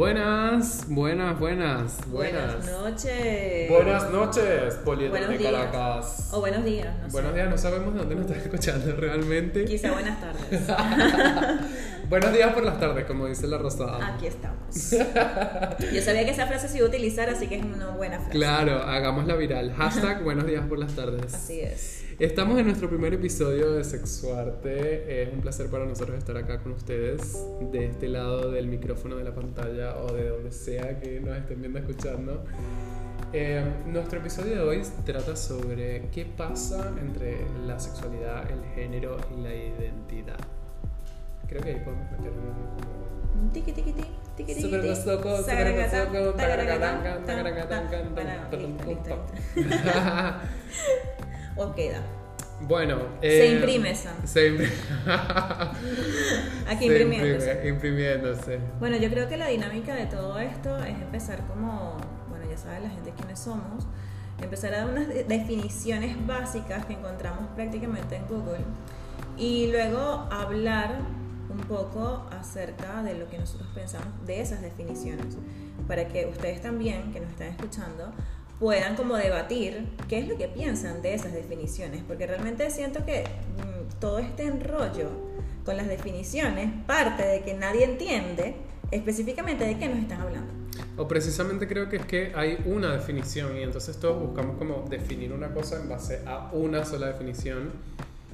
Buenas, buenas, buenas, buenas. Buenas noches. Buenas noches, Polieta Buenos de días. Caracas. O buenos días, no sé. Buenos días, no sabemos de dónde nos estás escuchando realmente. Quizá buenas tardes. Buenos días por las tardes, como dice la Rosada. Aquí estamos. Yo sabía que esa frase se iba a utilizar, así que es una buena frase. Claro, hagámosla viral. Hashtag buenos días por las tardes. Así es. Estamos en nuestro primer episodio de Sexuarte. Es un placer para nosotros estar acá con ustedes, de este lado del micrófono de la pantalla o de donde sea que nos estén viendo escuchando. Eh, nuestro episodio de hoy trata sobre qué pasa entre la sexualidad, el género y la identidad. Creo que ahí podemos meter un... como- Tiki tiki tiki tiki tiki. Súper tiki. loco, súper Sagaragata, loco, tagaragata, tagaragata, tan, tan. tagaragata, Bueno. O queda. Bueno, Se eh, imprime esa. Se imprime. Aquí Se imprimiéndose. imprime, imprimiéndose. Bueno, yo creo que la dinámica de todo esto es empezar como, bueno, ya saben la gente quiénes somos, empezar a dar unas de- definiciones básicas que encontramos prácticamente en Google y luego hablar un poco acerca de lo que nosotros pensamos de esas definiciones, para que ustedes también, que nos están escuchando, puedan como debatir qué es lo que piensan de esas definiciones, porque realmente siento que mm, todo este enrollo con las definiciones parte de que nadie entiende específicamente de qué nos están hablando. O precisamente creo que es que hay una definición y entonces todos buscamos como definir una cosa en base a una sola definición.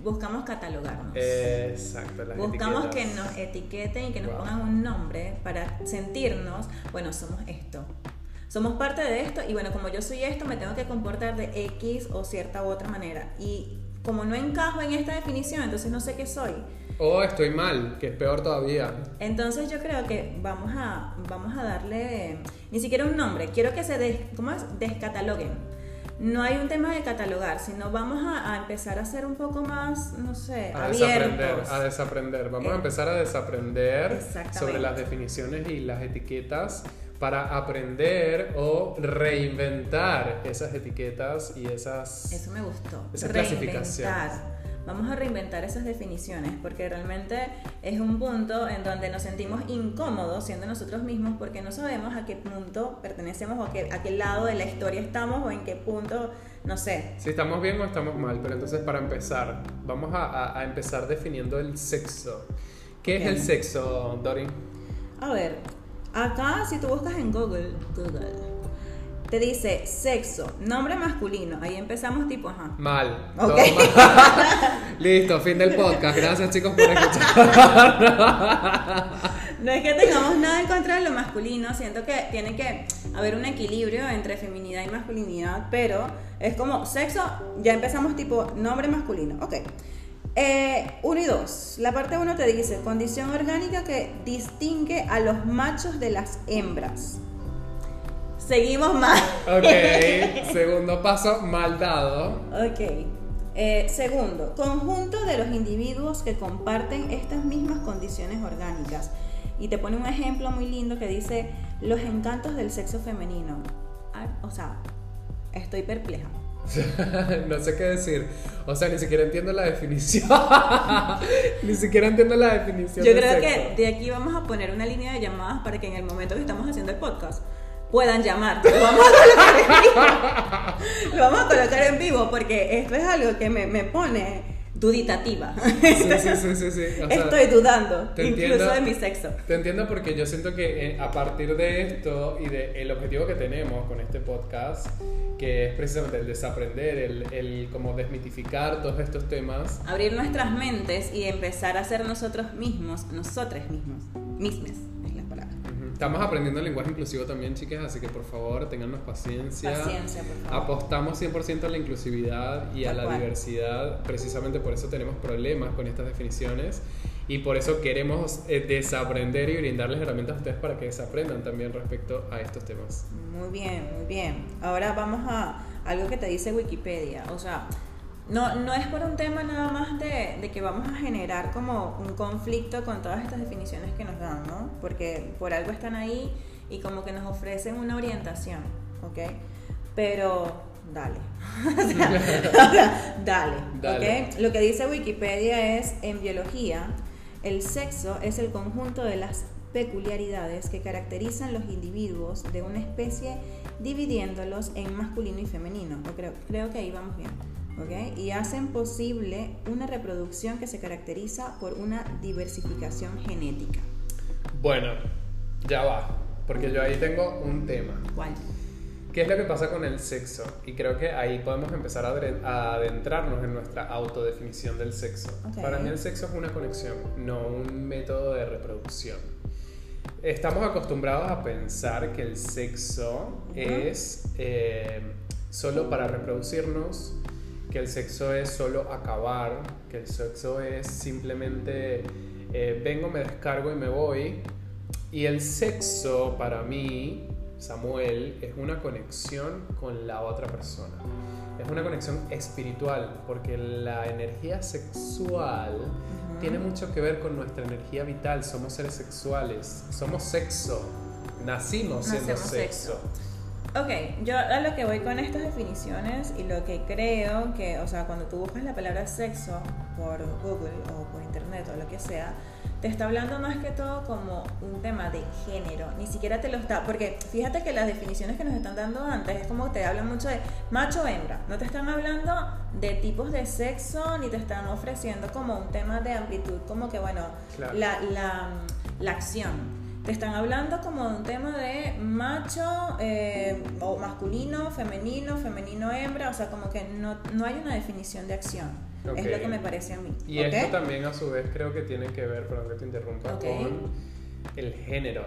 Buscamos catalogarnos. Exacto, las Buscamos que etiquetas. nos etiqueten y que nos Wow. pongan un nombre para sentirnos, bueno, somos esto. Somos parte de esto y bueno, como yo soy esto, me tengo que comportar de X o cierta u otra manera. Y como no encajo en esta definición, entonces no sé qué soy. O estoy mal, que es peor todavía. Entonces yo creo que vamos a, vamos a darle ni siquiera un nombre, quiero que se des, ¿cómo es? descataloguen. No hay un tema de catalogar, sino vamos a, a empezar a ser un poco más, no sé, A desaprender, a desaprender. Vamos a Eh, empezar a desaprender sobre las definiciones y las etiquetas para aprender o reinventar esas etiquetas y esas... Eso me gustó. Esa Reinventar. clasificación. Vamos a reinventar esas definiciones porque realmente es un punto en donde nos sentimos incómodos siendo nosotros mismos porque no sabemos a qué punto pertenecemos o a qué, a qué lado de la historia estamos o en qué punto, no sé. Si estamos bien o estamos mal, pero entonces para empezar, vamos a, a- a empezar definiendo el sexo. ¿Qué es el sexo, Dori? A ver, acá si tú buscas en Google, Google, te dice sexo, nombre masculino. Ahí empezamos tipo, ajá. Mal. Todo mal. Listo, fin del podcast. Gracias chicos por escuchar. No es que tengamos nada en contra de lo masculino, siento que tiene que haber un equilibrio entre feminidad y masculinidad, pero es como sexo, ya empezamos tipo nombre masculino, ok. Eh, uno y dos, la parte uno te dice condición orgánica que distingue a los machos de las hembras. Seguimos mal. ok, segundo paso, mal dado. Ok. Eh, segundo, conjunto de los individuos que comparten estas mismas condiciones orgánicas. Y te pone un ejemplo muy lindo que dice los encantos del sexo femenino. Ah, o sea, estoy perpleja. no sé qué decir. O sea, ni siquiera entiendo la definición. ni siquiera entiendo la definición. Yo de creo sexo. que de aquí vamos a poner una línea de llamadas para que en el momento que estamos haciendo el podcast puedan llamar. Lo vamos a colocar en vivo. Lo vamos a colocar en vivo porque esto es algo que me, me pone duditativa. Sí, sí, sí, sí, sí. O sea, Estoy dudando, incluso entiendo. de mi sexo. Te entiendo porque yo siento que eh, a partir de esto y del objetivo que tenemos con este podcast, que es precisamente el desaprender, el, el como desmitificar todos estos temas, Abrir nuestras mentes y empezar a ser nosotros mismos, nosotros mismos, mismes estamos aprendiendo el lenguaje inclusivo también, chicas, así que por favor, tengannos paciencia. Paciencia, por favor. Apostamos 100% a la inclusividad y a la cual. diversidad, precisamente por eso tenemos problemas con estas definiciones y por eso queremos eh, desaprender y brindarles herramientas a ustedes para que desaprendan también respecto a estos temas. Muy bien, muy bien. Ahora vamos a algo que te dice Wikipedia. O sea, no, no es por un tema nada más de, de que vamos a generar como un conflicto con todas estas definiciones que nos dan, ¿no? Porque por algo están ahí y como que nos ofrecen una orientación, ¿ok? Pero dale. O sea, dale, Dale. ¿ok? Lo que dice Wikipedia es, en biología, el sexo es el conjunto de las peculiaridades que caracterizan los individuos de una especie dividiéndolos en masculino y femenino. Creo, creo que ahí vamos bien. ¿Okay? Y hacen posible una reproducción que se caracteriza por una diversificación genética. Bueno, ya va, porque yo ahí tengo un tema. ¿Cuál? ¿Qué es lo que pasa con el sexo? Y creo que ahí podemos empezar a adentrarnos en nuestra autodefinición del sexo. Para mí el sexo es una conexión, no un método de reproducción. Estamos acostumbrados a pensar que el sexo es eh, solo para reproducirnos, que el sexo es solo acabar, que el sexo es simplemente eh, vengo, me descargo y me voy. Y el sexo para mí Samuel es una conexión con la otra persona. Es una conexión espiritual, porque la energía sexual tiene mucho que ver con nuestra energía vital. Somos seres sexuales, somos sexo, nacimos siendo sexo. Ok, yo a lo que voy con estas definiciones y lo que creo que, o sea, cuando tú buscas la palabra sexo por Google o por internet o lo que sea, te está hablando más que todo como un tema de género, ni siquiera te lo está, porque fíjate que las definiciones que nos están dando antes es como te hablan mucho de macho o hembra, no te están hablando de tipos de sexo, ni te están ofreciendo como un tema de amplitud, como que bueno, la, la, la acción te están hablando como de un tema de macho eh, o masculino, femenino, femenino, hembra, o sea, como que no, no hay una definición de acción. Es lo que me parece a mí. Y esto también a su vez creo que tiene que ver, perdón que te interrumpa, con el género.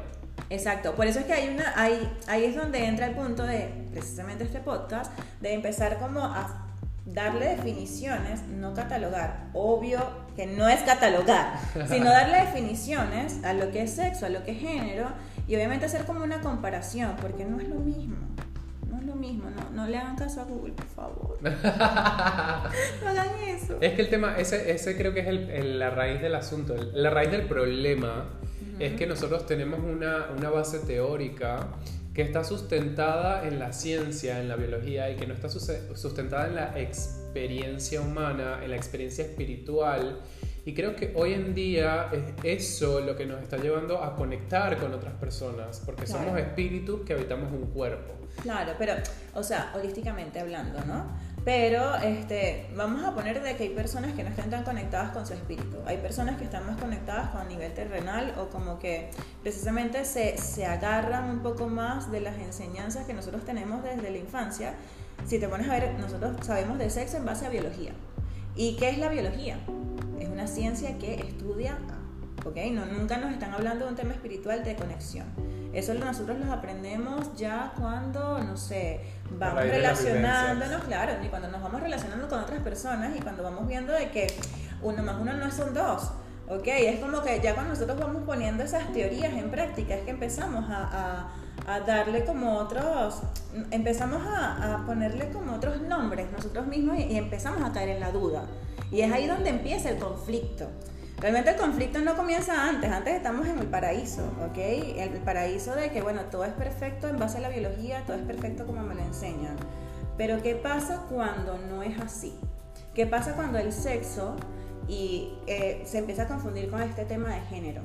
Exacto, por eso es que hay una, hay, ahí es donde entra el punto de precisamente este podcast, de empezar como a darle definiciones, no catalogar. Obvio que no es catalogar, sino darle definiciones a lo que es sexo, a lo que es género, y obviamente hacer como una comparación, porque no es lo mismo. No es lo mismo, no, no le hagan caso a Google, por favor. no hagan eso. Es que el tema, ese, ese creo que es el, la raíz del asunto, la raíz del problema es que nosotros tenemos una, una base teórica que está sustentada en la ciencia, en la biología y que no está sustentada en la experiencia humana, en la experiencia espiritual. Y creo que hoy en día es eso lo que nos está llevando a conectar con otras personas, porque somos espíritus que habitamos un cuerpo. Claro, pero, o sea, holísticamente hablando, ¿no? Pero este, vamos a poner de que hay personas que no están tan conectadas con su espíritu. Hay personas que están más conectadas con el nivel terrenal o como que precisamente se, se agarran un poco más de las enseñanzas que nosotros tenemos desde la infancia. Si te pones a ver, nosotros sabemos de sexo en base a biología. ¿Y qué es la biología? Es una ciencia que estudia, ¿ok? No, nunca nos están hablando de un tema espiritual de conexión. Eso nosotros los aprendemos ya cuando, no sé, vamos relacionándonos, claro, y cuando nos vamos relacionando con otras personas y cuando vamos viendo de que uno más uno no son dos. Ok, es como que ya cuando nosotros vamos poniendo esas teorías en práctica es que empezamos a, a, darle como otros, empezamos a, a, ponerle como otros nombres nosotros mismos y empezamos a caer en la duda. Y es ahí donde empieza el conflicto. Realmente el conflicto no comienza antes, antes estamos en el paraíso, ¿ok? El paraíso de que, bueno, todo es perfecto en base a la biología, todo es perfecto como me lo enseñan. Pero ¿qué pasa cuando no es así? ¿Qué pasa cuando el sexo y eh, se empieza a confundir con este tema de género?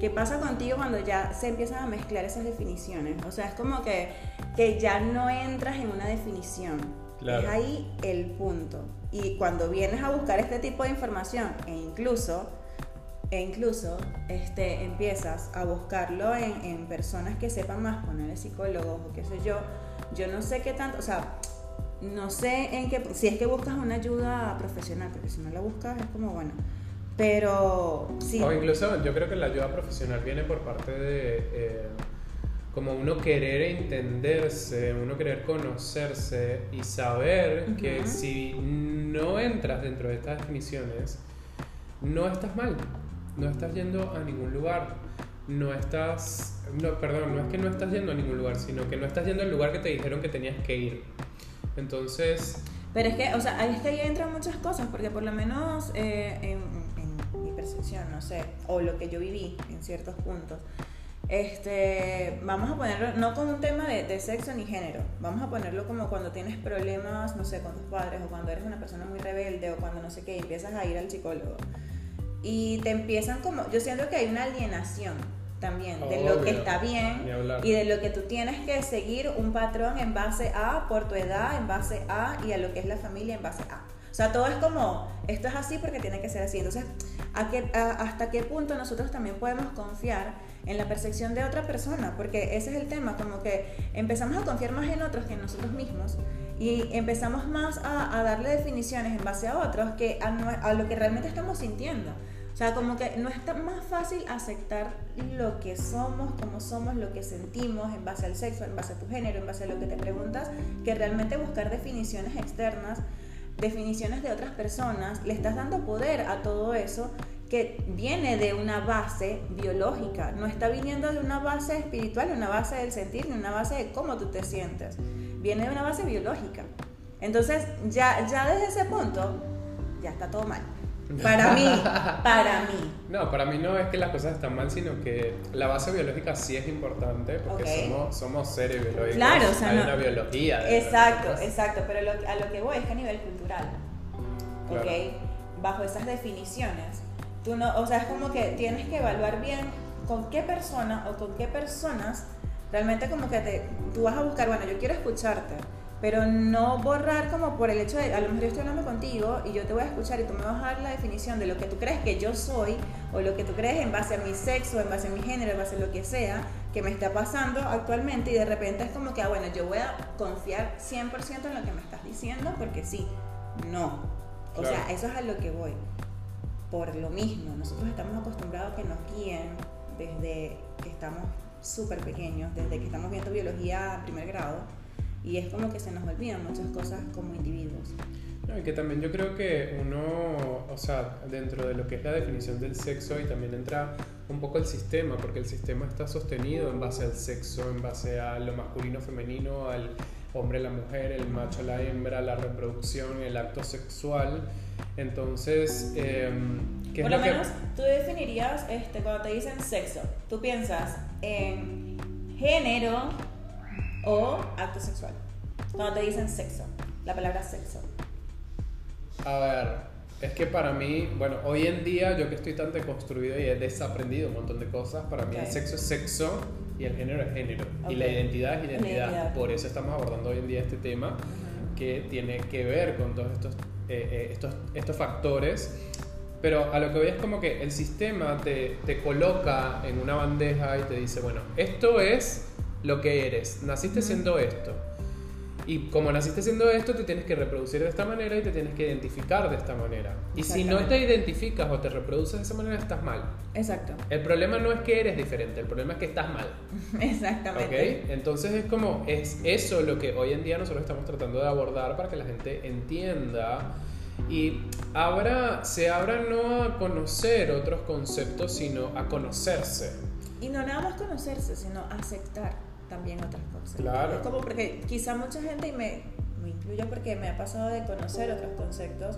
¿Qué pasa contigo cuando ya se empiezan a mezclar esas definiciones? O sea, es como que, que ya no entras en una definición. Es ahí el punto. Y cuando vienes a buscar este tipo de información, e incluso e incluso este, empiezas a buscarlo en, en personas que sepan más, ponerle psicólogos o qué sé yo, yo no sé qué tanto, o sea, no sé en qué, si es que buscas una ayuda profesional, porque si no la buscas es como, bueno, pero sí. O incluso yo creo que la ayuda profesional viene por parte de eh, como uno querer entenderse, uno querer conocerse y saber que si no entras dentro de estas definiciones, no estás mal no estás yendo a ningún lugar. No estás, no, perdón, no es que no estás yendo a ningún lugar, sino que no estás yendo al lugar que te dijeron que tenías que ir. Entonces... Pero es que, o sea, es que ahí entran muchas cosas, porque por lo menos eh, en, mi percepción, no sé, o lo que yo viví en ciertos puntos, este, vamos a ponerlo no como un tema de, de, sexo ni género, vamos a ponerlo como cuando tienes problemas, no sé, con tus padres o cuando eres una persona muy rebelde o cuando no sé qué, empiezas a ir al psicólogo y te empiezan como, yo siento que hay una alienación, también, de lo que Obvio. está bien y de lo que tú tienes que seguir un patrón en base a, por tu edad, en base a, y a lo que es la familia en base a. O sea, todo es como, esto es así porque tiene que ser así. Entonces, ¿a qué- a- ¿hasta qué punto nosotros también podemos confiar en la percepción de otra persona? Porque ese es el tema, como que empezamos a confiar más en otros que en nosotros mismos y empezamos más a, darle definiciones en base a otros que a, lo que realmente estamos sintiendo. O sea, como que no es más fácil aceptar lo que somos, como somos, lo que sentimos en base al sexo, en base a tu género, en base a lo que te preguntas, que realmente buscar definiciones externas, definiciones de otras personas. Le estás dando poder a todo eso que viene de una base biológica, no está viniendo de una base espiritual, de una base del sentir, de una base de cómo tú te sientes. Viene de una base biológica. Entonces, ya, ya desde ese punto, ya está todo mal. Para mí, para mí. No, para mí no es que las cosas están mal, sino que la base biológica sí es importante porque Ok. somos, somos seres biológicos. Claro, o sea, hay no- una biología. Exacto, exacto, pero lo- a lo que voy es que a nivel cultural, Claro. ¿ok? Bajo esas definiciones, tú no, o sea, es como que tienes que evaluar bien con qué persona o con qué personas realmente como que te, tú vas a buscar, bueno, yo quiero escucharte, pero no borrar como por el hecho de, a lo mejor yo estoy hablando contigo y yo te voy a escuchar y tú me vas a dar la definición de lo que tú crees que yo soy o lo que tú crees en base a mi sexo, en base a mi género, en base a lo que sea que me está pasando actualmente y de repente es como que, ah, bueno, yo voy a confiar 100% en lo que me estás diciendo porque sí, no. O Claro. sea, eso es a lo que voy. Por lo mismo, nosotros estamos acostumbrados a que nos guíen desde que estamos súper pequeños, desde que estamos viendo biología a primer grado y es como que se nos olvidan muchas cosas como individuos. No, y que también yo creo que uno, o sea, dentro de lo que es la definición del sexo y también entra un poco el sistema, porque el sistema está sostenido en base al sexo, en base a lo masculino, femenino, al hombre, la mujer, el macho, la hembra, la reproducción, el acto sexual. Entonces, em, ¿qué es Por lo lo que- menos tú definirías, este, cuando te dicen sexo, tú piensas en género o acto sexual. Cuando te dicen sexo, la palabra sexo. A ver, es que para mí, bueno, hoy en día yo que estoy tan deconstruido y he desaprendido un montón de cosas, para mí el sexo es sexo y el género es género y la identidad es identidad. Por eso estamos abordando hoy en día este tema que tiene que ver con todos estos, eh, eh, estos, estos factores. Pero a lo que voy es como que el sistema te, te coloca en una bandeja y te dice, bueno, esto es lo que eres, naciste siendo esto. Y como naciste siendo esto, te tienes que reproducir de esta manera y te tienes que identificar de esta manera. Y si no te identificas o te reproduces de esa manera, estás mal. Exacto, El problema no es que eres diferente, el problema es que estás mal. exactamente. ¿Ok? Entonces es como, es eso lo que hoy en día nosotros estamos tratando de abordar para que la gente entienda y abra, se abra no a conocer otros conceptos, sino a conocerse. Y no nada más conocerse, sino aceptar también otras cosas. Claro. Es como porque quizá mucha gente, y me, me incluyo porque me ha pasado de conocer otros conceptos,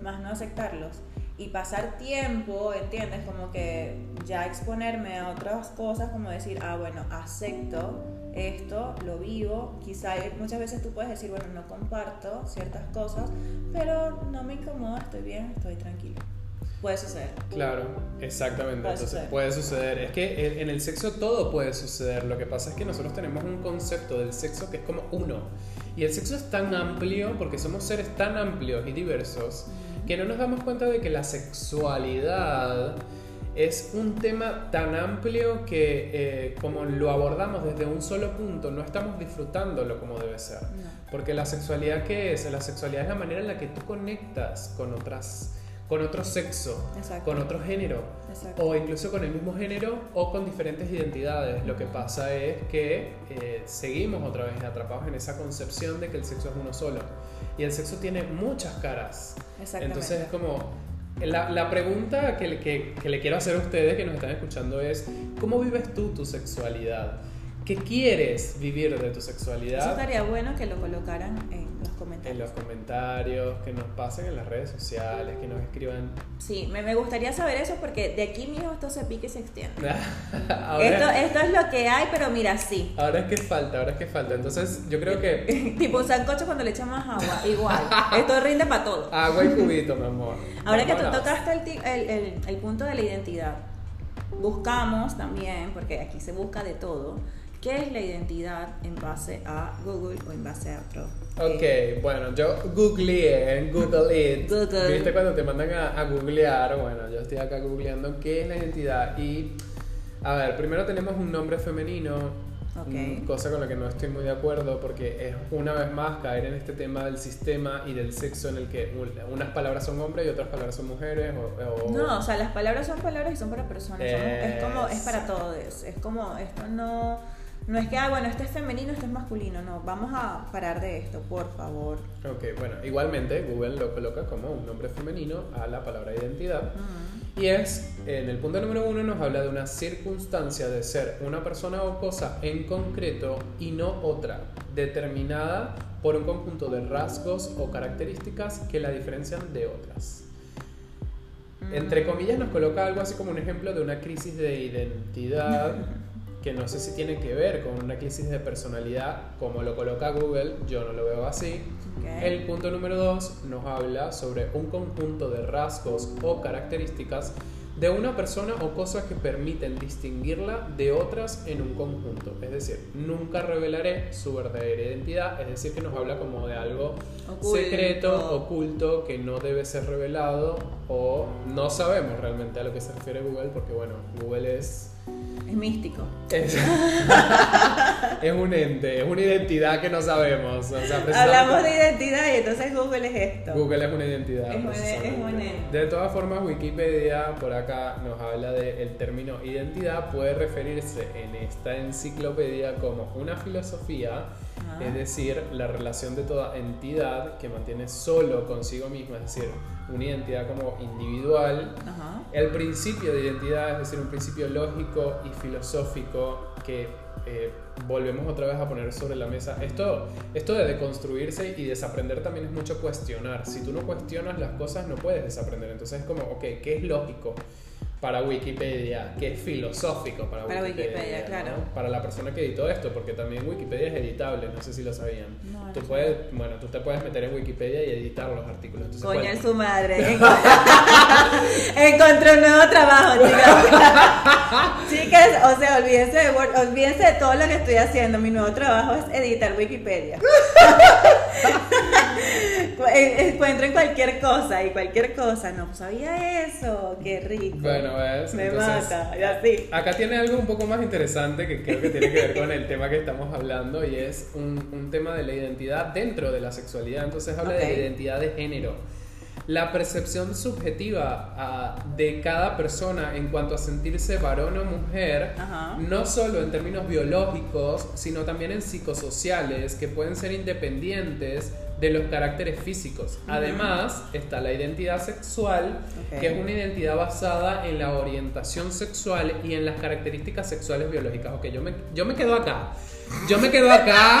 más no aceptarlos. Y pasar tiempo, ¿entiendes? Como que ya exponerme a otras cosas, como decir, ah, bueno, acepto esto, lo vivo. Quizá muchas veces tú puedes decir, bueno, no comparto ciertas cosas, pero no me incomoda, estoy bien, estoy tranquilo. Puede suceder. Claro, exactamente. Puede Entonces suceder. puede suceder. Es que en- el sexo todo puede suceder. Lo que pasa es que nosotros tenemos un concepto del sexo que es como uno. Y el sexo es tan amplio porque somos seres tan amplios y diversos que no nos damos cuenta de que la sexualidad es un tema tan amplio que eh, como lo abordamos desde un solo punto, no estamos disfrutándolo como debe ser. No. Porque la sexualidad, ¿qué es? La sexualidad es la manera en la que tú conectas con otras, con otro sexo, Exacto. con otro género, Exacto. o incluso con el mismo género o con diferentes identidades. Lo que pasa es que eh, seguimos otra vez atrapados en esa concepción de que el sexo es uno solo. Y el sexo tiene muchas caras. Entonces es como... La, la pregunta que, que le quiero hacer a ustedes que nos están escuchando es, ¿cómo vives tú tu sexualidad? ¿Qué quieres vivir de tu Eso sexualidad? estaría bueno que lo colocaran en los En comentarios. los comentarios, que nos pasen en las redes sociales, que nos escriban. Sí, me, me gustaría saber eso porque de aquí, mijo, esto se pique y se extiende. ahora, Esto, esto es lo que hay, pero mira, sí. ahora es que falta, ahora es que falta. Entonces yo creo que tipo un sancocho cuando le echamos agua, igual. Esto rinde para todo. agua y cubito, mi amor. Ahora que tú tocaste el, el, el- el punto de la identidad, buscamos también, porque aquí se busca de todo, qué es la identidad en base a Google o en base a otro. Ok, eh, bueno, yo googleé, Google it. Google. ¿Viste cuando te mandan a, a googlear? Bueno, yo estoy acá googleando qué es la identidad. Y, a ver, primero tenemos un nombre femenino, Ok. mm, cosa con la que no estoy muy de acuerdo porque es una vez más caer en este tema del sistema y del sexo en el que un- unas palabras son hombres y otras palabras son mujeres. O, o- No, o sea, las palabras son palabras y son para personas. somos- es como, es para todos. Es como, esto no, no es que, ah, bueno, este es femenino, este es masculino. No, vamos a parar de esto, por favor. Ok, bueno, igualmente Google lo coloca como un nombre femenino a la palabra identidad. Y es, en el punto número uno nos habla de una circunstancia de ser una persona o cosa en concreto y no otra, determinada por un conjunto de rasgos o características que la diferencian de otras. Entre comillas nos coloca algo así como un ejemplo de una crisis de identidad que no sé si tiene que ver con una crisis de personalidad como lo coloca Google, yo no lo veo así. El punto número dos nos habla sobre un conjunto de rasgos o características de una persona o cosa que permiten distinguirla de otras en un conjunto. Es decir, nunca revelaré su verdadera identidad, es decir, que nos habla como de algo Oculto. secreto, oculto, que no debe ser revelado o no sabemos realmente a lo que se refiere Google, porque bueno, Google es... Es místico. Es, es un ente, es una identidad que no sabemos. O sea, Hablamos de identidad y entonces Google es esto. Google es una identidad. Es un- es un ente. De todas formas, Wikipedia por acá nos habla del término identidad, puede referirse en esta enciclopedia como una filosofía, Ah. es decir, la relación de toda entidad que mantiene solo consigo misma, es decir, una identidad como individual. Ajá. El principio de identidad, es decir, un principio lógico y filosófico que eh, volvemos otra vez a poner sobre la mesa. Esto, esto de deconstruirse y desaprender también es mucho cuestionar. Si tú no cuestionas las cosas, no puedes desaprender. Entonces es como, ok, ¿qué es lógico? Para Wikipedia, ¿qué es filosófico para, Para Wikipedia? Wikipedia, ¿no? claro. Para la persona que editó esto, porque también Wikipedia es editable, no sé si lo sabían. No, tú puedes, bueno, tú te puedes meter en Wikipedia y editar los artículos. Entonces, Coño su madre. Encontró un nuevo trabajo, chicas. Chicas, o sea, olvídense de Word, olvídense de todo lo que estoy haciendo. Mi nuevo trabajo es editar Wikipedia. En- Encuentren cualquier cosa y cualquier cosa. No sabía eso. Qué rico. Bueno, ves. Me Entonces, mata. Y así. Acá tiene algo un poco más interesante que creo que tiene que ver con el tema que estamos hablando y es un, un tema de la identidad dentro de la sexualidad. Entonces habla de la identidad de género. La percepción subjetiva ah, de cada persona en cuanto a sentirse varón o mujer, Ajá. no solo en términos biológicos, sino también en psicosociales, que pueden ser independientes de los caracteres físicos. Además, está la identidad sexual, Ok. que es una identidad basada en la orientación sexual y en las características sexuales biológicas. Ok, yo me, yo me quedo acá. Yo me quedo acá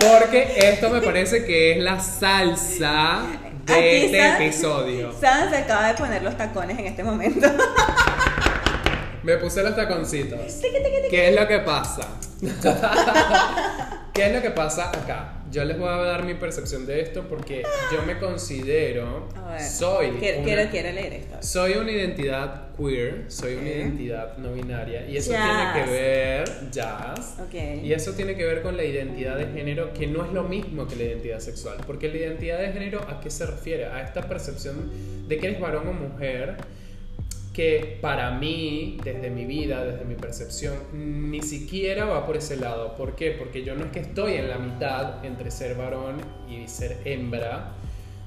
porque esto me parece que es la salsa de Aquí este está. episodio. Sam se acaba de poner los tacones en este momento. Me puse los taconcitos. ¿Qué es lo que pasa? ¿Qué es lo que pasa acá? Yo les voy a dar mi percepción de esto porque yo me considero, A ver. soy, Quiero, una- quiero, leer esto. soy una identidad queer, soy una Ok. identidad no binaria y eso tiene que ver, jazz, Ok. y eso tiene que ver con la identidad de género, que no es lo mismo que la identidad sexual. Porque la identidad de género, ¿a qué se refiere? A esta percepción de que eres varón o mujer, que para mí, desde mi vida, desde mi percepción, ni siquiera va por ese lado. ¿Por qué? Porque yo no es que estoy en la mitad entre ser varón y ser hembra,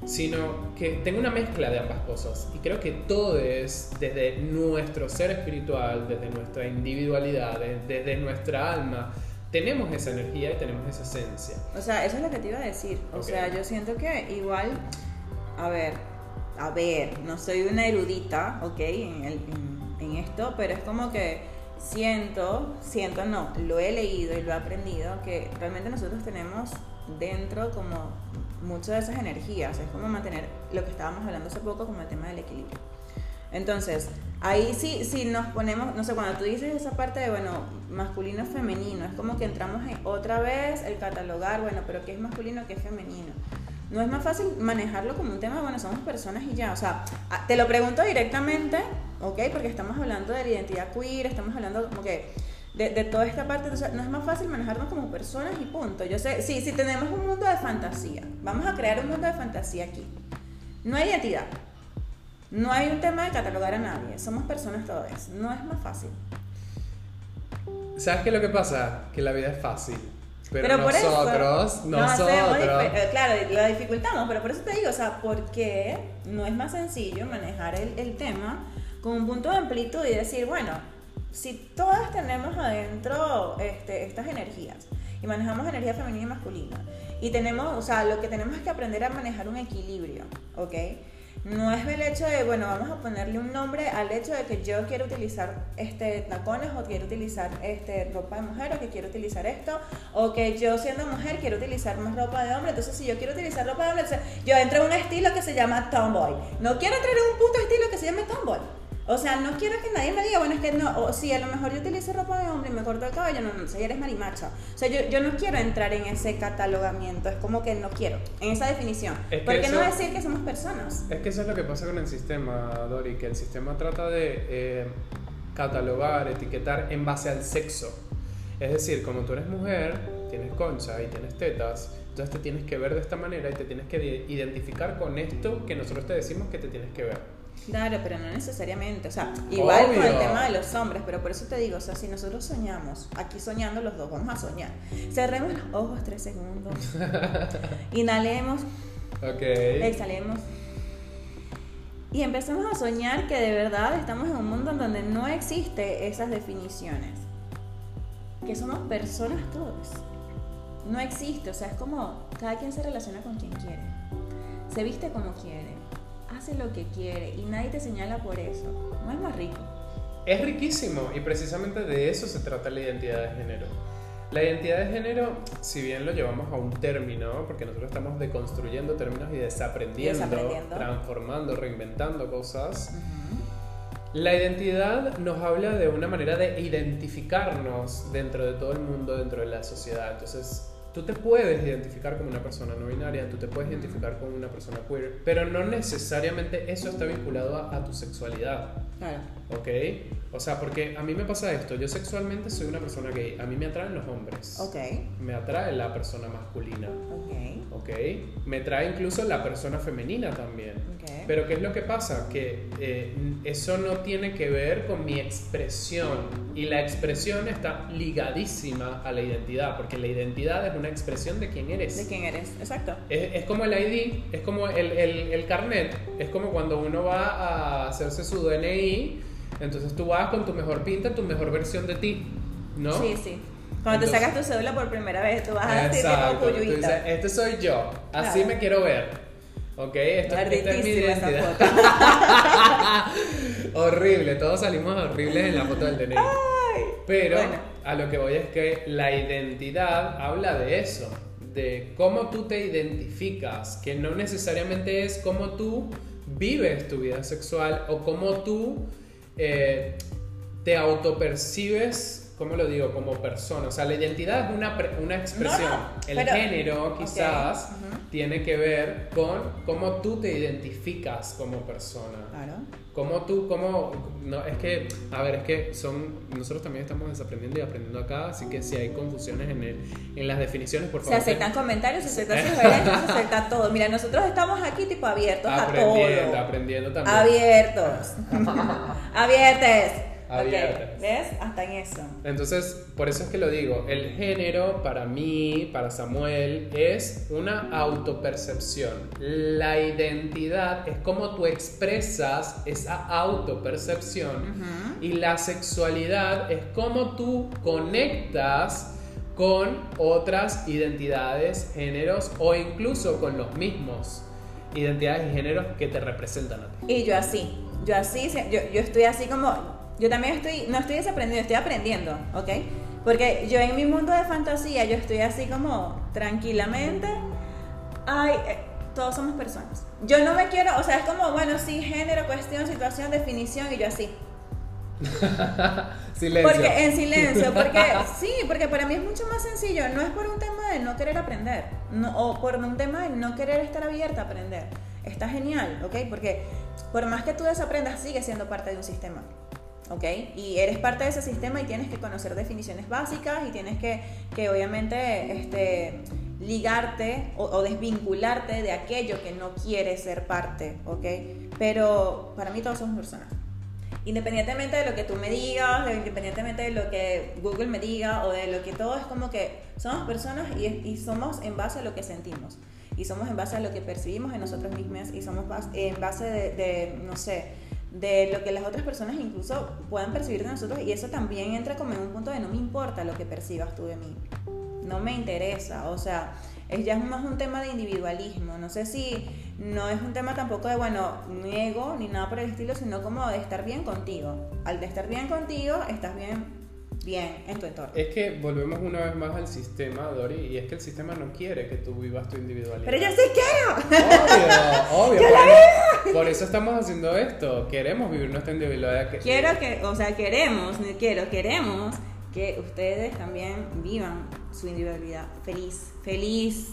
sino que tengo una mezcla de ambas cosas. Y creo que todo es desde nuestro ser espiritual, desde nuestra individualidad, de- desde nuestra alma. Tenemos esa energía y tenemos esa esencia. O sea, eso es lo que te iba a decir. O Ok. sea, yo siento que igual, a ver, a ver, no soy una erudita, ¿ok? En, el- en- en esto, pero es como que siento, siento no, lo he leído y lo he aprendido, que realmente nosotros tenemos dentro como muchas de esas energías. Es como mantener lo que estábamos hablando hace poco, como el tema del equilibrio. Entonces, ahí sí, sí nos ponemos, no sé, cuando tú dices esa parte de, bueno, masculino, femenino, es como que entramos en otra vez el catalogar, bueno, pero ¿qué es masculino, qué es femenino? No es más fácil manejarlo como un tema, bueno, somos personas y ya, o sea, te lo pregunto directamente, ¿ok? Porque estamos hablando de la identidad queer, estamos hablando como que de, toda esta parte, no es más fácil manejarnos como personas y punto. Yo sé, sí, si tenemos un mundo de fantasía, vamos a crear un mundo de fantasía aquí. No hay identidad, no hay un tema de catalogar a nadie, somos personas todas, no es más fácil. ¿Sabes qué es lo que pasa? Que la vida es fácil. Pero, nosotros, nosotros. Eh, claro, la dificultamos, pero por eso te digo, o sea, ¿por qué no es más sencillo manejar el, el tema con un punto de amplitud y decir, bueno, si todas tenemos adentro este, estas energías y manejamos energía femenina y masculina, y tenemos, o sea, lo que tenemos es que aprender a manejar un equilibrio, ¿ok? No es el hecho de, bueno, vamos a ponerle un nombre al hecho de que yo quiero utilizar este tacones o quiero utilizar este ropa de mujer o que quiero utilizar esto o que yo siendo mujer quiero utilizar más ropa de hombre. Entonces, si yo quiero utilizar ropa de hombre, yo entro en un estilo que se llama tomboy. No quiero entrar en un puto estilo que se llame tomboy. O sea, no quiero que nadie me diga, bueno, es que no, o si a lo mejor yo utilizo ropa de hombre y me corto el cabello, no, no, si eres marimacha. O sea, yo, yo no quiero entrar en ese catalogamiento, es como que no quiero, en esa definición. ¿Por qué no decir que somos personas? Es que eso es lo que pasa con el sistema, Dori, que el sistema trata de eh, catalogar, etiquetar en base al sexo. Es decir, como tú eres mujer, tienes concha y tienes tetas, entonces te tienes que ver de esta manera y te tienes que identificar con esto que nosotros te decimos que te tienes que ver. Claro, pero no necesariamente. O sea, igual con el tema de los hombres, pero por eso te digo, o sea, si nosotros soñamos, aquí soñando los dos, vamos a soñar. Cerremos los ojos tres segundos. Inhalemos. Ok. Exhalemos. Y empezamos a soñar que de verdad estamos en un mundo en donde no existe esas definiciones. Que somos personas todos. No existe, o sea, es como cada quien se relaciona con quien quiere. Se viste como quiere hace lo que quiere y nadie te señala por eso. No es más rico. Es riquísimo y precisamente de eso se trata la identidad de género. La identidad de género, si bien lo llevamos a un término, porque nosotros estamos deconstruyendo términos y desaprendiendo, transformando, reinventando cosas, la identidad nos habla de una manera de identificarnos dentro de todo el mundo, dentro de la sociedad. Entonces, Tú te puedes identificar como una persona no binaria, tú te puedes identificar como una persona queer, pero no necesariamente eso está vinculado a, tu sexualidad. Claro. ¿Ok? O sea, porque a mí me pasa esto, yo sexualmente soy una persona gay, a mí me atraen los hombres. Ok. Me atrae la persona masculina. Ok. Ok. Me atrae incluso la persona femenina también. Okay. Pero ¿qué es lo que pasa? Que eh, eso no tiene que ver con mi expresión y la expresión está ligadísima a la identidad, porque la identidad es una expresión de quién eres. De quién eres, exacto. Es, como el ID, es como el, el, el, carnet, es como cuando uno va a hacerse su DNI, entonces tú vas con tu mejor pinta, tu mejor versión de ti, ¿no? Sí, sí. Cuando te sacas tu cédula por primera vez, tú vas a decir tipo dices, este soy yo, así me quiero ver. Ok, esto, esta es mi identidad. Horrible, todos salimos horribles en la foto del DNI. Pero a lo que voy es que la identidad habla de eso, de cómo tú te identificas, que no necesariamente es cómo tú vives tu vida sexual o cómo tú eh, te autopercibes ¿cómo lo digo? Como persona. O sea, la identidad es una, una expresión. el género quizás tiene que ver con cómo tú te identificas como persona. Claro. Cómo tú, cómo... No, es que, a ver, es que son... Nosotros también estamos desaprendiendo y aprendiendo acá, así que si hay confusiones en, el, en las definiciones, por favor... Se aceptan comentarios, se aceptan sugerencias, se acepta todo. Mira, nosotros estamos aquí tipo abiertos a todo. Aprendiendo, aprendiendo también. Abiertos. Abiertes. ¿Ves? Hasta en eso. Entonces, por eso es que lo digo, el género para mí, para Samuel, es una autopercepción. La identidad es como tú expresas esa autopercepción y la sexualidad es como tú conectas con otras identidades, géneros o incluso con los mismos identidades y géneros que te representan a ti. Y yo así, yo así, yo, yo estoy así como yo también estoy, no estoy desaprendiendo, estoy aprendiendo, ¿ok? Porque yo en mi mundo de fantasía, yo estoy así como tranquilamente, ay, eh, todos somos personas. Yo no me quiero, o sea, es como, bueno, sí, género, cuestión, situación, definición, y yo así. silencio. Porque en silencio, porque sí, porque para mí es mucho más sencillo, no es por un tema de no querer aprender, no, o por un tema de no querer estar abierta a aprender. Está genial, ¿ok? Porque por más que tú desaprendas, sigues siendo parte de un sistema. ¿Ok? Y eres parte de ese sistema y tienes que conocer definiciones básicas y tienes que, que obviamente, este, ligarte o, desvincularte de aquello que no quieres ser parte, ¿ok? Pero para mí todos somos personas. Independientemente de lo que tú me digas, independientemente de lo que Google me diga o de lo que todo es como que somos personas y, y somos en base a lo que sentimos y somos en base a lo que percibimos en nosotros mismos y somos en base de, de no sé, de lo que las otras personas incluso puedan percibir de nosotros y eso también entra como en un punto de no me importa lo que percibas tú de mí no me interesa, o sea, es ya más un tema de individualismo, no sé si no es un tema tampoco de, bueno, ego ni nada por el estilo, sino como de estar bien contigo. Al estar bien contigo, estás bien bien en tu entorno. Es que volvemos una vez más al sistema, Dori, y es que el sistema no quiere que tú vivas tu individualidad. Pero yo sí quiero. Obvio, obvio. por, eso estamos haciendo esto. Queremos vivir nuestra individualidad. Quiero que, o sea, queremos, quiero, queremos que ustedes también vivan su individualidad feliz, feliz.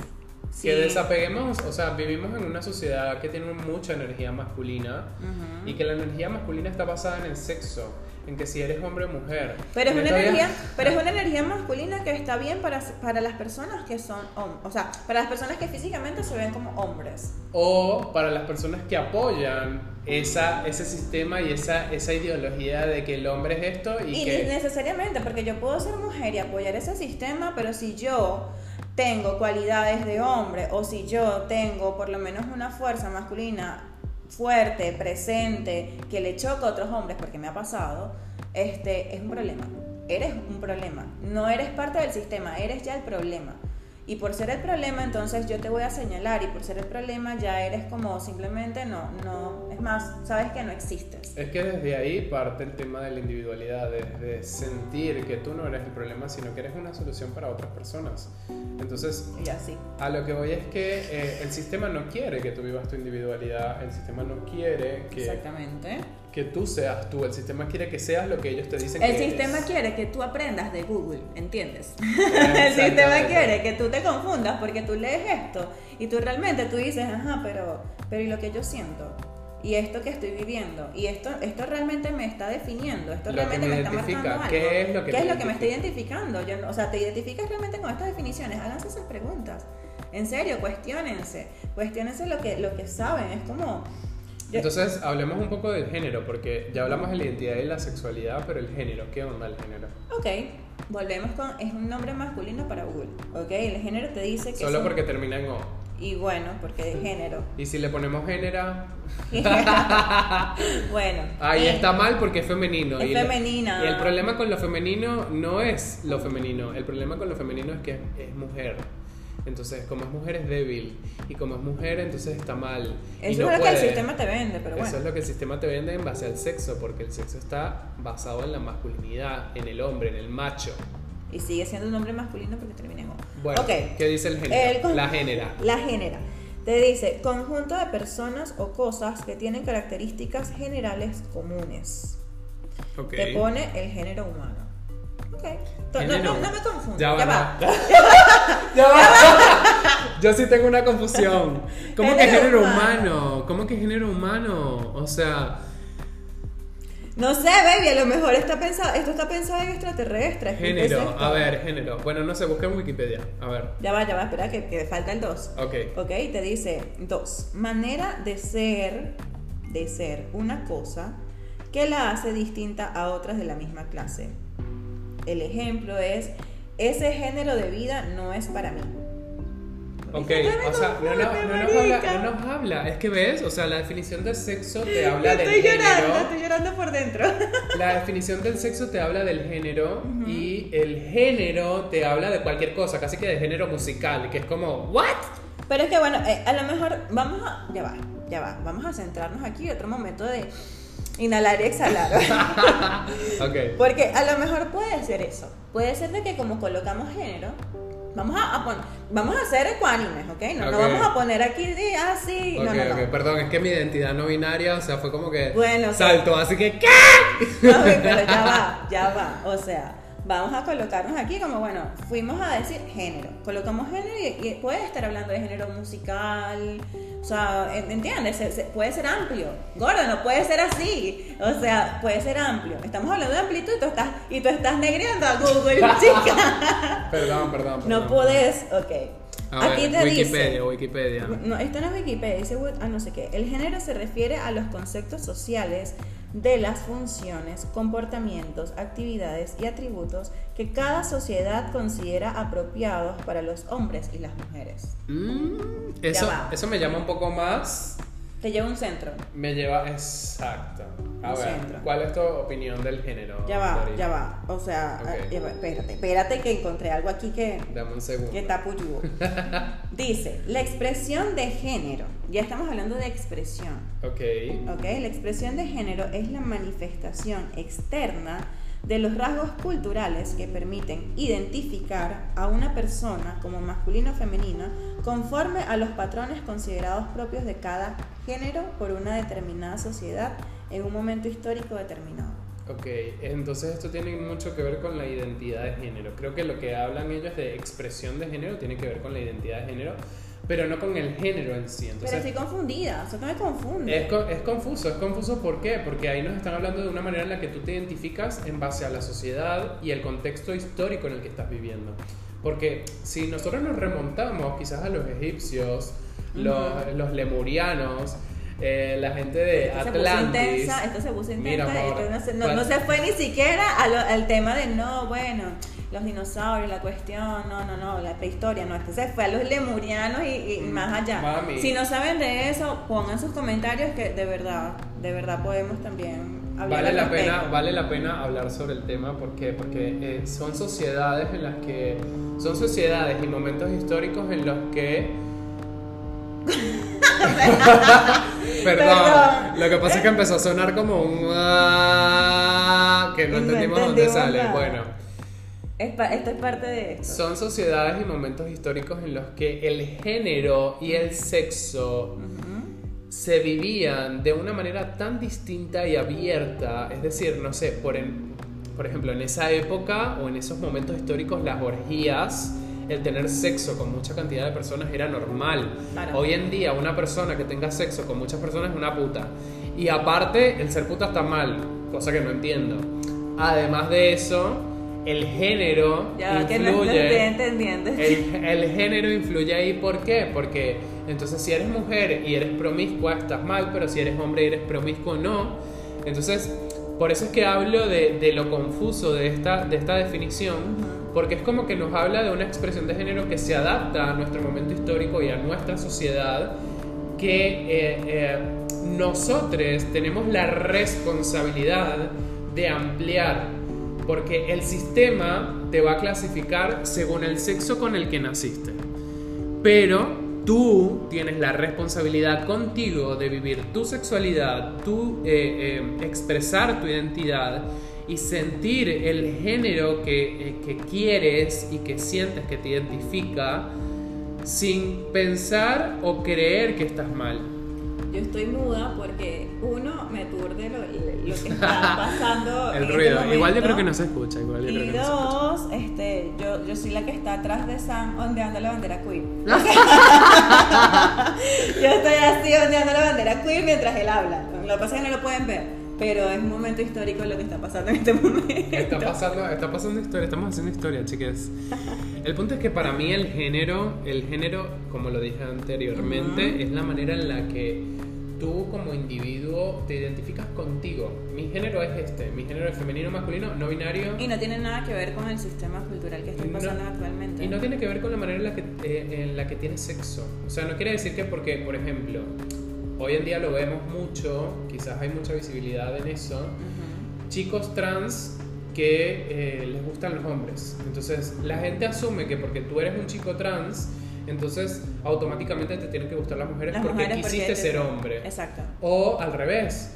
Que desapeguemos, o sea, vivimos en una sociedad que tiene mucha energía masculina y que la energía masculina está basada en el sexo en que si eres hombre o mujer. Pero es, una energía, pero es una energía masculina que está bien para, para las personas que son hombres, o sea, para las personas que físicamente se ven como hombres. O para las personas que apoyan esa, ese sistema y esa, esa ideología de que el hombre es esto y, y que... necesariamente, porque yo puedo ser mujer y apoyar ese sistema, pero si yo tengo cualidades de hombre o si yo tengo por lo menos una fuerza masculina fuerte, presente, que le choca a otros hombres, porque me ha pasado, este, es un problema. Eres un problema. No eres parte del sistema, eres ya el problema. Y por ser el problema, entonces yo te voy a señalar y por ser el problema ya eres como simplemente no, no, más, sabes que no existes. Es que desde ahí parte el tema de la individualidad, de, sentir que tú no eres el problema, sino que eres una solución para otras personas. Entonces, ya sí. a lo que voy es que eh, el sistema no quiere que tú vivas tu individualidad, el sistema no quiere que... Exactamente que tú seas tú. El sistema quiere que seas lo que ellos te dicen el sistema quiere que tú aprendas de Google, ¿entiendes? el sistema quiere que tú te confundas porque tú lees esto y tú realmente tú dices, ajá, pero, pero ¿y lo que yo siento? Y esto que estoy viviendo y esto esto realmente me está definiendo esto realmente me, está marcando algo ¿qué es lo que, ¿Qué me, es lo que me está identificando yo, o sea te identificas realmente con estas definiciones háganse esas preguntas en serio cuestionense cuestionense lo que lo que saben es como entonces, hablemos un poco del género, porque ya hablamos de la identidad y la sexualidad, pero el género, ¿qué onda el género? Ok, volvemos con, es un nombre masculino para Google, ok, el género te dice que... Solo porque termina en O. Y bueno, porque es género. ¿Y si le ponemos género? bueno. Ahí está mal porque es femenino. Es y femenina. y el problema con lo femenino no es lo femenino, el problema con lo femenino es que es mujer. Entonces, como es mujer es débil y como es mujer entonces está mal. Eso es lo que el sistema te vende, pero bueno. Eso es lo que el sistema te vende en base al sexo, porque el sexo está basado en la masculinidad, en el hombre, en el macho. Y sigue siendo un hombre masculino porque termina en Bueno, ¿qué dice el género? la génera. La génera. Te dice conjunto de personas o cosas que tienen características generales comunes. Te pone el género humano. No, no, no, me confundo. Ya va. Ya va. Yo sí tengo una confusión. ¿Cómo que género humano? ¿Cómo que género humano? O sea. No sé, baby, a lo mejor está pensado, esto está pensado en extraterrestres. Género, a ver, género. Bueno, no sé, busca en Wikipedia. A ver. Ya va, ya va, espera, que, que falta el 2. Ok. Ok, te dice 2. Manera de ser, de ser una cosa que la hace distinta a otras de la misma clase el ejemplo es, ese género de vida no es para mí. Ok, o sea, no, nos habla, no, nos habla, es que ves, o sea, la definición del sexo te habla del estoy llorando, Estoy llorando por dentro. La definición del sexo te habla del género y el género te habla de cualquier cosa, casi que de género musical, que es como, ¿what? Pero es que bueno, eh, a lo mejor vamos a, ya va, ya va, vamos a centrarnos aquí otro momento de Inhalar y exhalar. okay. Porque a lo mejor puede ser eso. Puede ser de que como colocamos género, Vamos a, pon- vamos a hacer ecuánimes, ¿ok? No, no Ok. vamos a poner aquí así. Ok, no, no, no. perdón, es que mi identidad no binaria, o sea, fue como que Bueno, así que ¿qué? No, pero ya va, ya va. O sea, vamos a colocarnos aquí como, bueno, fuimos a decir género. Colocamos género y, y puede estar hablando de género musical. O sea, en- ¿entiendes? Se- se- puede ser amplio. Gordo, no puede ser así. O sea, puede ser amplio. Estamos hablando de amplitud y tú estás, y tú estás negreando a Google, chica. Perdón, perdón, perdón. No podés, ok. A Aquí ver, te Wikipedia, dice. Wikipedia. No, esto no es Wikipedia, dice ah, no sé qué. El género se refiere a los conceptos sociales de las funciones, comportamientos, actividades y atributos que cada sociedad considera apropiados para los hombres y las mujeres. Mm, eso, eso me llama un poco más. Te lleva un centro. Me lleva. Exacto. A Un ver, centro. ¿cuál es tu opinión del género? Ya va, ya va. O sea, ya va, espérate, espérate que encontré algo aquí que, Dame un segundo. que está puyudo. Dice, la expresión de género. Ya estamos hablando de expresión. Ok. ¿ok? La expresión de género es la manifestación externa de los rasgos culturales que permiten identificar a una persona como masculino o femenino conforme a los patrones considerados propios de cada género por una determinada sociedad en un momento histórico determinado. Ok, entonces esto tiene mucho que ver con la identidad de género. Creo que lo que hablan ellos de expresión de género tiene que ver con la identidad de género, pero no con el género en sí. Pero Entonces, estoy confundida, eso no me confunde. Es, es confuso, es confuso ¿por qué? Porque ahí nos están hablando de una manera en la que tú te identificas en base a la sociedad y el contexto histórico en el que estás viviendo. Porque si nosotros nos remontamos quizás a los egipcios, los, los lemurianos, eh, la gente de Esto se puso Atlantis. intensa, esto se puso Mira, intensa, esto no, se, no- ¿cuál- no se fue ni siquiera lo- al tema de no, bueno, los dinosaurios, la cuestión, no, no, no, la prehistoria, no, esto se fue a los lemurianos y, y Mm, más allá. mami. Si no saben de eso, pongan sus comentarios que de verdad, de verdad podemos también hablar Vale al la, pena, vale la pena hablar sobre el tema ¿por qué? porque eh, son sociedades en las que son sociedades y momentos históricos en los que Perdón, Perdón. lo que pasa es que empezó a sonar como un ah, que no No entendimos dónde entendimos sale. nada. Bueno, esto es parte de esto. son sociedades y momentos históricos en los que el género y el sexo se vivían de una manera tan distinta y abierta, es decir, no sé, por, en- por ejemplo, en esa época o en esos momentos históricos las orgías, el tener sexo con mucha cantidad de personas era normal. Claro. Hoy en día una persona que tenga sexo con muchas personas es una puta. Y aparte, el ser puta está mal, cosa que no entiendo. Además de eso, el género Ya que no, no influye estoy entendiendo. el, el género influye ahí, ¿por qué? Porque entonces si eres mujer y eres promiscua estás mal, pero si eres hombre y eres promiscuo no. Entonces, por eso es que hablo de, de lo confuso de esta, de esta definición, porque es como que nos habla de una expresión de género que se adapta a nuestro momento histórico y a nuestra sociedad, que eh, eh, nosotros tenemos la responsabilidad de ampliar, porque el sistema te va a clasificar según el sexo con el que naciste. Pero tú tienes la responsabilidad contigo de vivir tu sexualidad, tú eh, eh, expresar tu identidad y sentir el género que, eh, que quieres y que sientes que te identifica sin pensar o creer que estás mal. Yo estoy muda porque uno me aturde lo, lo que está pasando. El en este ruido. igual yo creo que no se escucha. Igual yo creo Y que no se escucha. dos, este, yo, yo soy la que está atrás de Sam ondeando la bandera queer. yo estoy así ondeando la bandera queer mientras él habla. Lo que pasa es que no lo pueden ver, pero es un momento histórico lo que está pasando en este momento. Está pasando, está pasando historia, estamos haciendo historia, chiques. El punto es que para mí el género, el género, como lo dije anteriormente, es la manera en la que tú como individuo te identificas contigo. Mi género es este, mi género es femenino, masculino, no binario. Y no tiene nada que ver con el sistema cultural que está No- pasando actualmente. Y no tiene que ver con la manera en la que, eh, en la que tienes sexo. O sea, no quiere decir que porque, por ejemplo, hoy en día lo vemos mucho, quizás hay mucha visibilidad en eso, chicos trans que eh, les gustan los hombres. Entonces, la gente asume que porque tú eres un chico trans, entonces automáticamente te tienen que gustar las mujeres Las porque mujeres quisiste te- ser hombre. Exacto. O al revés,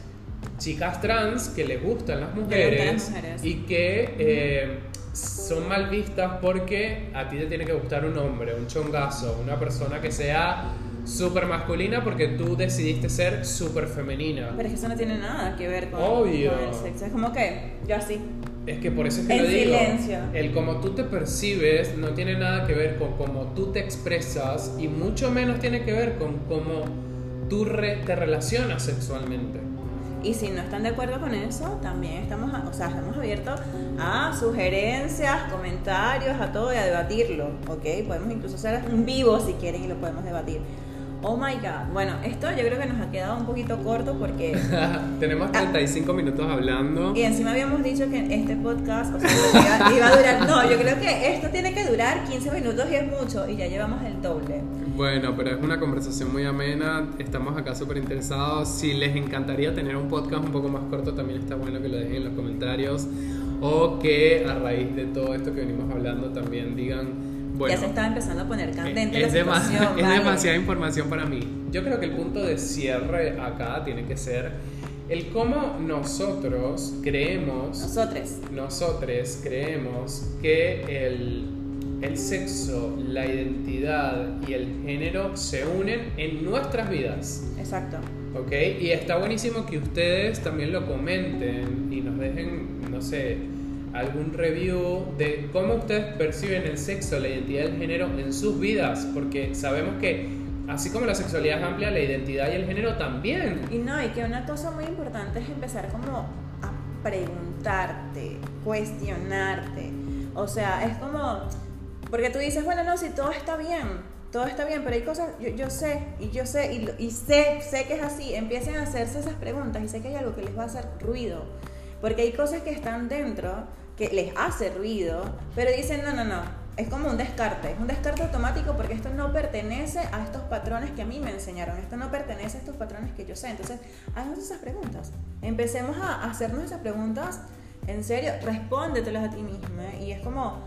chicas trans que les gustan las gustan mujeres, las mujeres. y que eh, son mal vistas porque a ti te tiene que gustar un hombre, un chongazo, una persona que sea súper masculina porque tú decidiste ser súper femenina. Pero es que eso no tiene nada que ver con, Obvio. con el sexo. Es como que yo así. Es que por eso es que lo digo. silencio. El cómo tú te percibes no tiene nada que ver con cómo tú te expresas y mucho menos tiene que ver con cómo tú re- te relacionas sexualmente. Y si no están de acuerdo con eso, también estamos, a- o sea, estamos abiertos a sugerencias, comentarios, a todo y a debatirlo, ¿ok? Podemos incluso hacer un vivo si quieren y lo podemos debatir. Oh my god. Bueno, esto yo creo que nos ha quedado un poquito corto porque. Tenemos 35 minutos hablando. Y encima habíamos dicho que este podcast, o sea, iba, iba a durar. No, yo creo que esto tiene que durar 15 minutos y es mucho, y ya llevamos el doble. Bueno, pero es una conversación muy amena, estamos acá súper interesados. Si les encantaría tener un podcast un poco más corto, también está bueno que lo dejen en los comentarios. O que a raíz de todo esto que venimos hablando también digan, bueno, ya se estaba empezando a poner candente es, la dema- situación. es ¿vale? demasiada información para mí. Yo creo que el punto de cierre acá tiene que ser el cómo nosotros creemos Nosotros. nosotros creemos que el, el sexo, la identidad y el género se unen en nuestras vidas. Exacto. ¿Ok? Y está buenísimo que ustedes también lo comenten y nos dejen, no sé, algún review de cómo ustedes perciben el sexo, la identidad y el género en sus vidas. Porque sabemos que, así como la sexualidad es amplia, la identidad y el género también. Y no, y que una cosa muy importante es empezar como a preguntarte, cuestionarte. O sea, es como, porque tú dices, bueno, no, si todo está bien, todo está bien, pero hay cosas, yo, yo sé, y yo sé, y, y sé, sé que es así, empiecen a hacerse esas preguntas y sé que hay algo que les va a hacer ruido. Porque hay cosas que están dentro que les hace ruido, pero dicen, no, no, no, es como un descarte, es un descarte automático porque esto no pertenece a estos patrones que a mí me enseñaron, esto no pertenece a estos patrones que yo sé. Entonces, hagamos esas preguntas. Empecemos a hacernos esas preguntas en serio, respóndetelas a ti misma y es como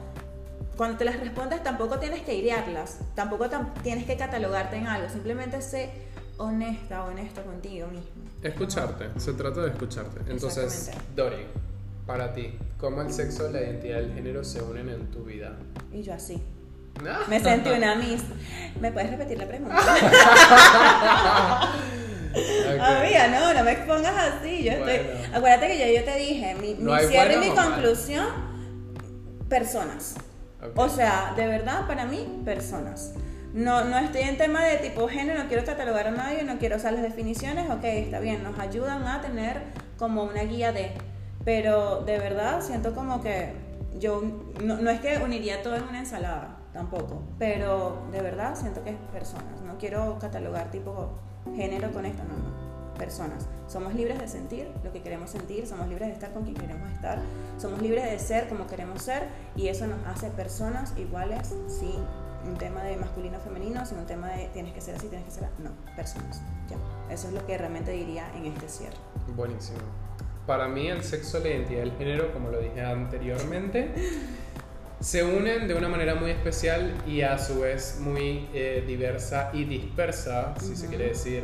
cuando te las respondes tampoco tienes que idearlas, tampoco tam- tienes que catalogarte en algo, simplemente sé honesta o honesto contigo mismo. Escucharte, se trata de escucharte. Entonces. Dori, para ti, ¿cómo el sexo, la identidad y el género se unen en tu vida? Y yo así. Ah. Me sentí una miss. ¿Me puedes repetir la pregunta? Amiga, no, no me expongas así. Yo estoy. Acuérdate que ya yo te dije, mi, No mi cierre y mi conclusión, personas. O sea, de verdad, para mí, personas. No, no estoy en tema de tipo género, no quiero catalogar a nadie, no quiero usar las definiciones, ok, está bien, nos ayudan a tener como una guía de... Pero de verdad siento como que yo, no, no es que uniría todo en una ensalada, tampoco, pero de verdad siento que es personas, no quiero catalogar tipo género con esto, no, no, personas. Somos libres de sentir lo que queremos sentir, somos libres de estar con quien queremos estar, somos libres de ser como queremos ser y eso nos hace personas iguales sin un tema de masculino femenino, sin un tema de tienes que ser así, tienes que ser así. No, personas. Ya. Eso es lo que realmente diría en este cierre. Buenísimo. Para mí el sexo, la identidad y el género, como lo dije anteriormente, se unen de una manera muy especial y a su vez muy eh, diversa y dispersa, si se Ujú. quiere decir.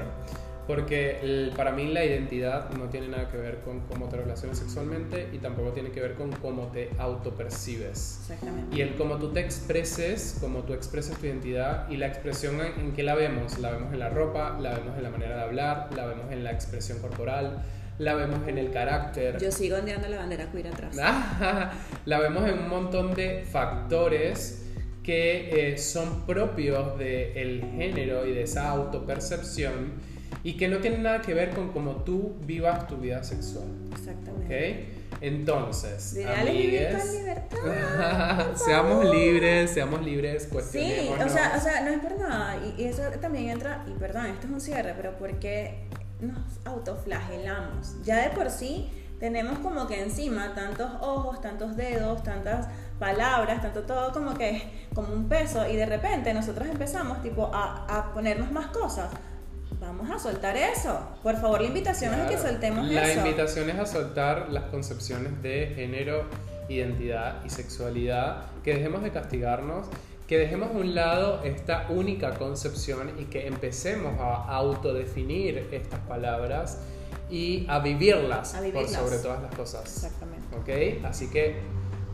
Porque el- para mí la identidad no tiene nada que ver con cómo te relacionas sexualmente y tampoco tiene que ver con cómo te autopercibes. Exactamente. Y el cómo tú te expreses, cómo tú expresas tu identidad y la expresión en, en que la vemos. La vemos en la ropa, la vemos en la manera de hablar, la vemos en la expresión corporal, la vemos en el carácter. Yo sigo ondeando la bandera queer atrás. la vemos en un montón de factores que eh, son propios del género y de esa autopercepción y que no tienen nada que ver con cómo tú vivas tu vida sexual. Exactamente. ¿Ok? Entonces, amigues, libertad. seamos libres, seamos libres, Sí, cuestionémonos. o sea, o sea, no es por nada. Y, y eso también entra, y perdón, esto es un cierre, pero porque nos autoflagelamos. Ya de por sí tenemos como que encima tantos ojos, tantos dedos, tantas palabras, tanto todo como que como un peso y de repente nosotros empezamos tipo a, a ponernos más cosas. Vamos a soltar eso. Por favor, la invitación es a que Claro. soltemos La eso. invitación es a soltar las concepciones de género, identidad y sexualidad, que dejemos de castigarnos, que dejemos a un lado esta única concepción y que empecemos a autodefinir estas palabras y a vivirlas, A vivirlas. por sobre todas las cosas. Exactamente. ¿Ok? Así que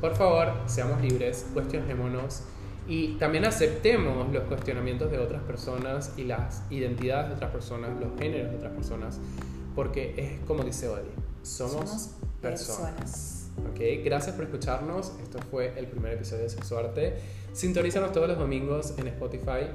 por favor, seamos libres, cuestionémonos y también aceptemos los cuestionamientos de otras personas y las identidades de otras personas, los géneros de otras personas, porque es como dice Oli, somos, personas. Ok, gracias por escucharnos. Esto fue el primer episodio de Sexuarte. Sintonízanos todos los domingos en Spotify.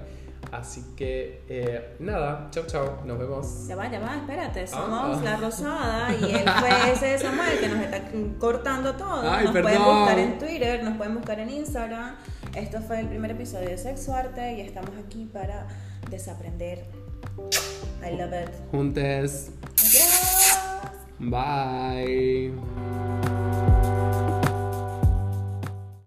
Así que eh, nada, chao chao, nos vemos. Ya va, ya va, espérate, somos La Rosada y él fue ese Samuel que nos está cortando todo. Ay, nos perdón. pueden buscar en Twitter, nos pueden buscar en Instagram. Esto fue el primer episodio de Sexuarte y estamos aquí para desaprender. I love it. Juntes. Adiós. Bye.